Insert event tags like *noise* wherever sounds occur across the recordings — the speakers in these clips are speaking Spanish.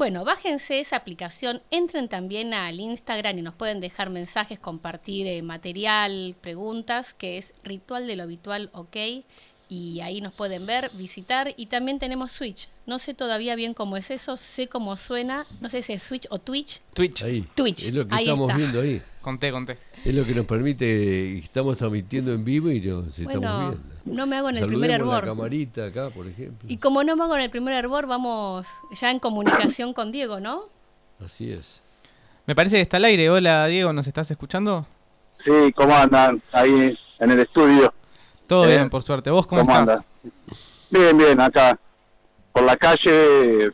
Bueno, bájense esa aplicación, entren también al Instagram y nos pueden dejar mensajes, compartir eh, material, preguntas, que es Ritual de lo Habitual OK. Y ahí nos pueden ver, visitar. Y también tenemos Switch. No sé todavía bien cómo es eso, sé cómo suena. No sé si es Switch o Twitch. Twitch. Ahí. Twitch. Es lo que ahí estamos está. viendo ahí. Conté, conté. Es lo que nos permite, estamos transmitiendo en vivo y nos estamos viendo. no me hago en el primer la hervor. camarita acá, por ejemplo. Y como no me hago en el primer hervor, vamos ya en comunicación con Diego, ¿no? Así es. Me parece que está al aire. Hola, Diego, ¿nos estás escuchando? Sí, ¿cómo andan ahí en el estudio? Todo Eh, bien, por suerte. ¿Vos cómo, estás? andan? Bien, bien, acá por la calle.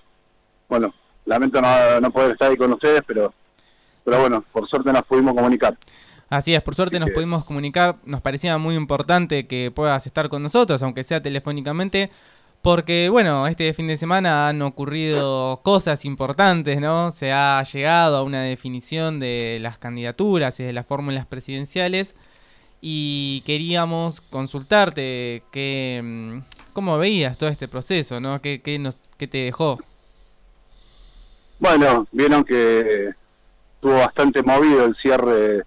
Bueno, lamento no, no poder estar ahí con ustedes, pero, pero bueno, por suerte nos pudimos comunicar. Así es, por suerte nos pudimos comunicar. Nos parecía muy importante que puedas estar con nosotros, aunque sea telefónicamente, porque, bueno, este fin de semana han ocurrido cosas importantes, ¿no? Se ha llegado a una definición de las candidaturas y de las fórmulas presidenciales. Y queríamos consultarte que, mm, cómo veías todo este proceso, ¿no? ¿Qué, nos, qué te dejó? Bueno, vieron que estuvo bastante movido el cierre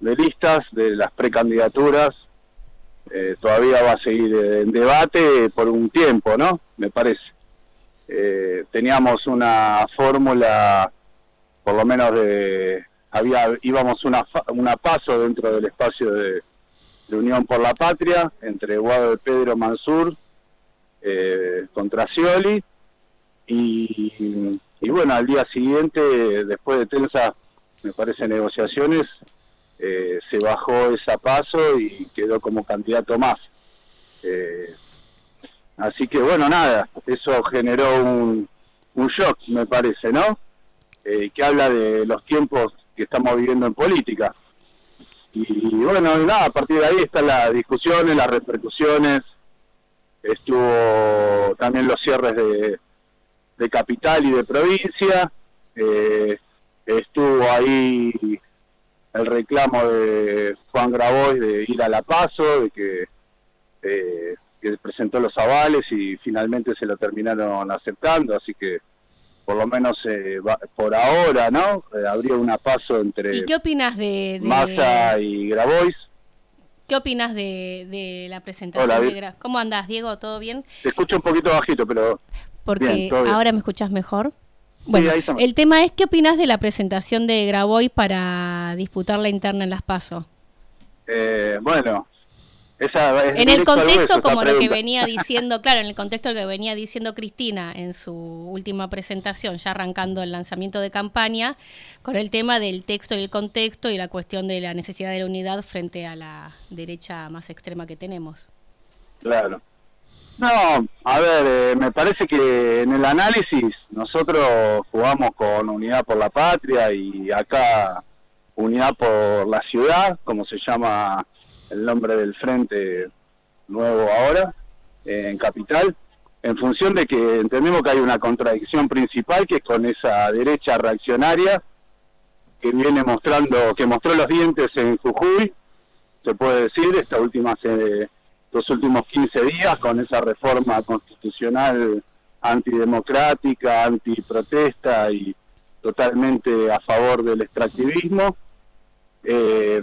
de listas de las precandidaturas. Eh, todavía va a seguir en debate por un tiempo, ¿no? Me parece. Eh, teníamos una fórmula, por lo menos de, había, íbamos una, una paso dentro del espacio de, de Unión por la Patria entre Guado de Pedro Mansur eh, contra Scioli y, bueno, al día siguiente, después de tensas, me parece, negociaciones, eh, se bajó esa paso y quedó como candidato más. Eh, así que bueno, nada, eso generó un, un shock, me parece, ¿no? Eh, que habla de los tiempos que estamos viviendo en política. Y bueno, y nada, a partir de ahí están las discusiones, las repercusiones, estuvo también los cierres de, de capital y de provincia, eh, estuvo ahí el reclamo de Juan Grabois de ir a La Paso, de que, eh, que presentó los avales y finalmente se lo terminaron aceptando, así que por lo menos eh, va- por ahora, ¿no? Eh, habría una paso entre ¿Y qué opinas de, de- Massa y Grabois. Qué opinas de, de la presentación Hola, de ¿Cómo andás, Diego? ¿Todo bien? Te escucho un poquito bajito, pero Porque Bien, todo bien. ahora me escuchas mejor. Bueno, el tema es, ¿qué opinas de la presentación de Graboy para disputar la interna en Las PASO? eh, bueno, esa es En el contexto, hueso como lo que venía *laughs* diciendo, claro, en el contexto que venía diciendo Cristina en su última presentación, ya arrancando el lanzamiento de campaña, con el tema del texto y el contexto y la cuestión de la necesidad de la unidad frente a la derecha más extrema que tenemos. Claro. No, a ver, eh, me parece que en el análisis nosotros jugamos con Unidad por la Patria y acá Unidad por la Ciudad, como se llama el nombre del frente nuevo ahora, eh, en Capital, en función de que entendemos que hay una contradicción principal que es con esa derecha reaccionaria que viene mostrando, que mostró los dientes en Jujuy, se puede decir, esta última se- los últimos 15 días con esa reforma constitucional antidemocrática, antiprotesta y totalmente a favor del extractivismo. Eh,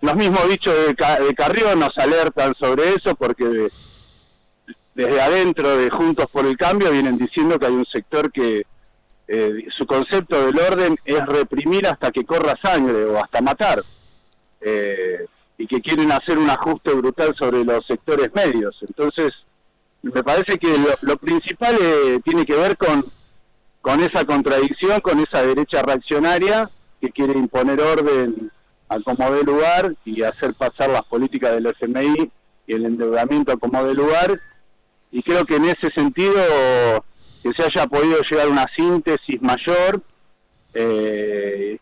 los mismos dichos de, de Carrió nos alertan sobre eso porque desde adentro de Juntos por el Cambio vienen diciendo que hay un sector que eh, su concepto del orden es reprimir hasta que corra sangre o hasta matar. Eh, y que quieren hacer un ajuste brutal sobre los sectores medios. Entonces, me parece que lo, lo principal eh, tiene que ver con, con esa contradicción, con esa derecha reaccionaria que quiere imponer orden a como dé lugar y hacer pasar las políticas del FMI y el endeudamiento a como dé lugar. Y creo que en ese sentido que se haya podido llegar a una síntesis mayor, eh,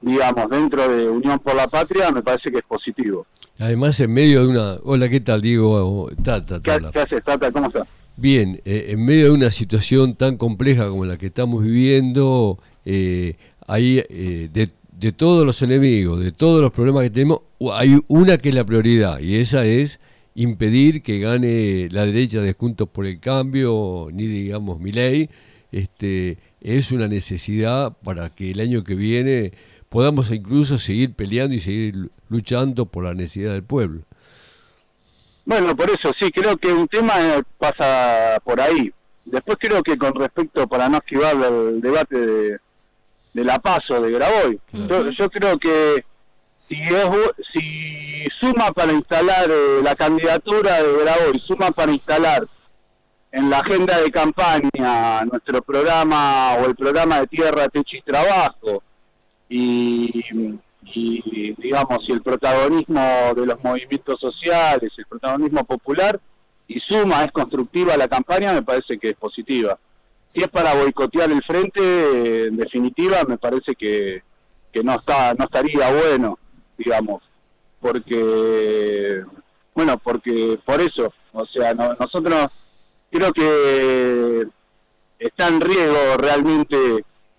digamos, dentro de Unión por la Patria, me parece que es positivo. Además, en medio de una... Hola, ¿qué tal, Diego? Tata, ¿Qué, Tala. qué haces, Tata? ¿Cómo estás? Bien, eh, en medio de una situación tan compleja como la que estamos viviendo, eh, hay eh, de, de todos los enemigos, de todos los problemas que tenemos, hay una que es la prioridad y esa es impedir que gane la derecha de Juntos por el Cambio, ni digamos mi ley, este, es una necesidad para que el año que viene podamos incluso seguir peleando y seguir luchando por la necesidad del pueblo. Bueno, por eso sí, creo que un tema pasa por ahí. Después creo que con respecto, para no esquivar el debate de, de la paso de Graboy, yo, creo que si, es, si suma para instalar eh, la candidatura de Graboy, suma para instalar en la agenda de campaña nuestro programa o el programa de tierra, techo y trabajo y, y digamos y el protagonismo de los movimientos sociales, el protagonismo popular y suma, es constructiva la campaña, me parece que es positiva. Si es para boicotear el frente, en definitiva, me parece que, que no está no estaría bueno, digamos, porque bueno, porque por eso, o sea, nosotros creo que está en riesgo realmente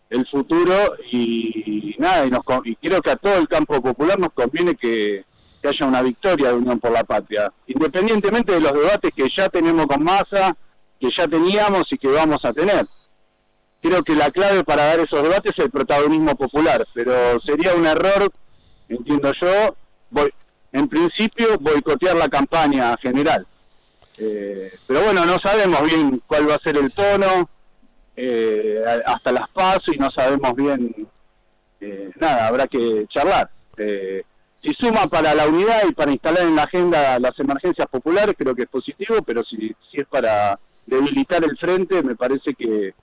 el futuro y, nada, y, nos, y creo que a todo el campo popular nos conviene que, que haya una victoria de Unión por la Patria, independientemente de los debates que ya tenemos con Massa, que ya teníamos y que vamos a tener. Creo que la clave para dar esos debates es el protagonismo popular, pero sería un error, entiendo yo, voy, en principio boicotear la campaña general. Eh, pero bueno, no sabemos bien cuál va a ser el tono eh, hasta las pasos y no sabemos bien eh, nada, habrá que charlar. Eh, si suma para la unidad y para instalar en la agenda las emergencias populares, creo que es positivo, pero si, si es para debilitar el frente, me parece que,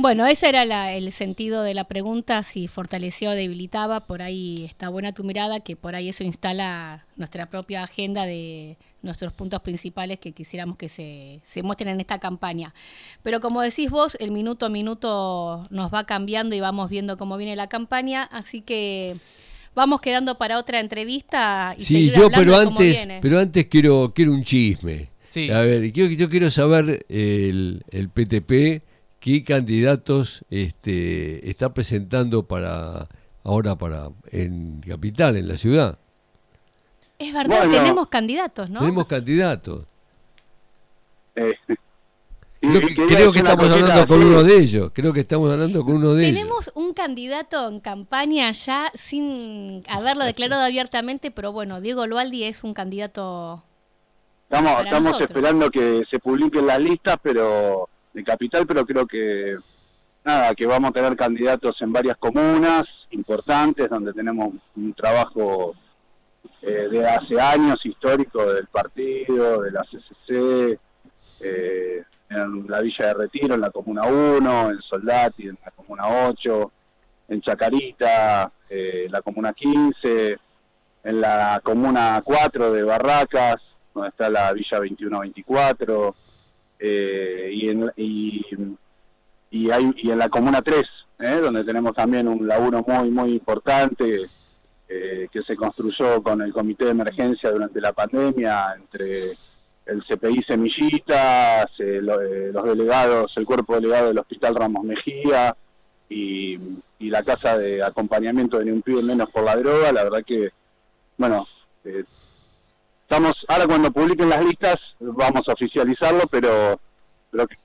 bueno, ese era el sentido de la pregunta, si fortalecía o debilitaba. Por ahí está buena tu mirada, que por ahí eso instala nuestra propia agenda de nuestros puntos principales que quisiéramos que se, se muestren en esta campaña. Pero como decís vos, el minuto a minuto nos va cambiando y vamos viendo cómo viene la campaña, así que vamos quedando para otra entrevista. Y sí, yo, pero antes, pero antes quiero, quiero un chisme. Sí. A ver, yo, yo quiero saber el, el PTP qué candidatos este, está presentando para ahora para en capital, en la ciudad. Es verdad, tenemos candidatos, ¿no? Tenemos candidatos. Eh, creo, que, estamos hablando con uno de ellos. Creo que estamos hablando con uno de ellos. Tenemos un candidato en campaña ya sin haberlo declarado abiertamente, pero bueno, Diego Lualdi es un candidato. Estamos, estamos esperando que se publiquen las listas, pero de capital, pero creo que nada, que vamos a tener candidatos en varias comunas importantes donde tenemos un trabajo eh, de hace años histórico del partido, de la CCC, eh, en la Villa de Retiro, en la Comuna 1, en Soldati, en la Comuna 8, en Chacarita, eh, la Comuna 15, en la Comuna 4 de Barracas, donde está la Villa 21-24, eh, y, en, y, y, hay, y en la Comuna 3, ¿eh? donde tenemos también un laburo muy, muy importante eh, que se construyó con el Comité de Emergencia durante la pandemia, entre el CPI Semillitas, los delegados, el cuerpo delegado del Hospital Ramos Mejía y, y la Casa de Acompañamiento de Ni un Pibe Menos por la Droga. La verdad que, bueno, estamos ahora cuando publiquen las listas vamos a oficializarlo, pero,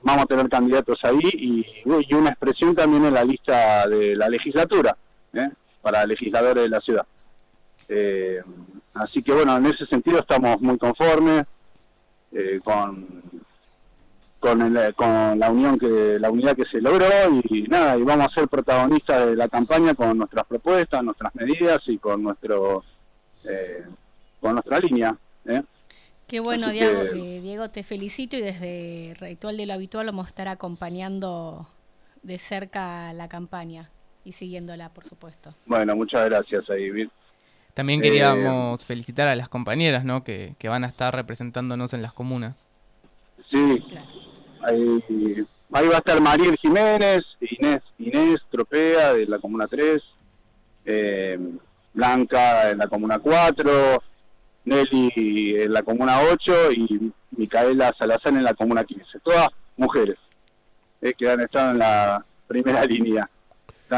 vamos a tener candidatos ahí y, una expresión también en la lista de la legislatura ¿eh? para legisladores de la ciudad. Eh, así que bueno, en ese sentido estamos muy conformes eh, con con, con la unión que la unidad que se logró y, nada y vamos a ser protagonistas de la campaña con nuestras propuestas, nuestras medidas y con nuestro con nuestra línea. ¿Eh? Qué bueno, Diego, Diego, te felicito y desde Ritual de lo Habitual vamos a estar acompañando de cerca la campaña y siguiéndola, por supuesto. Bueno, muchas gracias, David. También queríamos eh, felicitar a las compañeras ¿no? que, van a estar representándonos en las comunas. Sí, ahí, ahí, va a estar Mariel Jiménez, Inés, Inés Tropea de la Comuna 3, eh, Blanca en la Comuna 4, Nelly en la Comuna 8 y Micaela Salazar en la Comuna 15. Todas mujeres eh, que han estado en la primera línea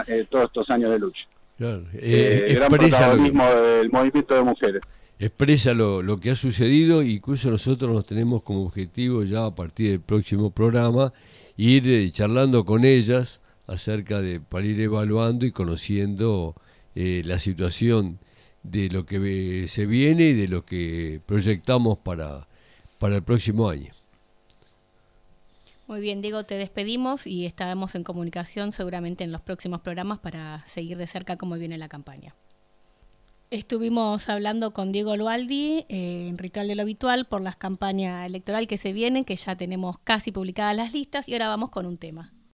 eh, todos estos años de lucha. Claro. Eh, gran protagonismo del movimiento de mujeres. Expresa lo, lo que ha sucedido, incluso nosotros nos tenemos como objetivo ya a partir del próximo programa ir eh, charlando con ellas acerca de, para ir evaluando y conociendo eh, la situación de lo que se viene y de lo que proyectamos para, para el próximo año. Muy bien, Diego, te despedimos y estaremos en comunicación seguramente en los próximos programas para seguir de cerca cómo viene la campaña. Estuvimos hablando con Diego Lualdi eh, en Ritual de lo Habitual por las campañas electorales que se vienen, que ya tenemos casi publicadas las listas y ahora vamos con un tema.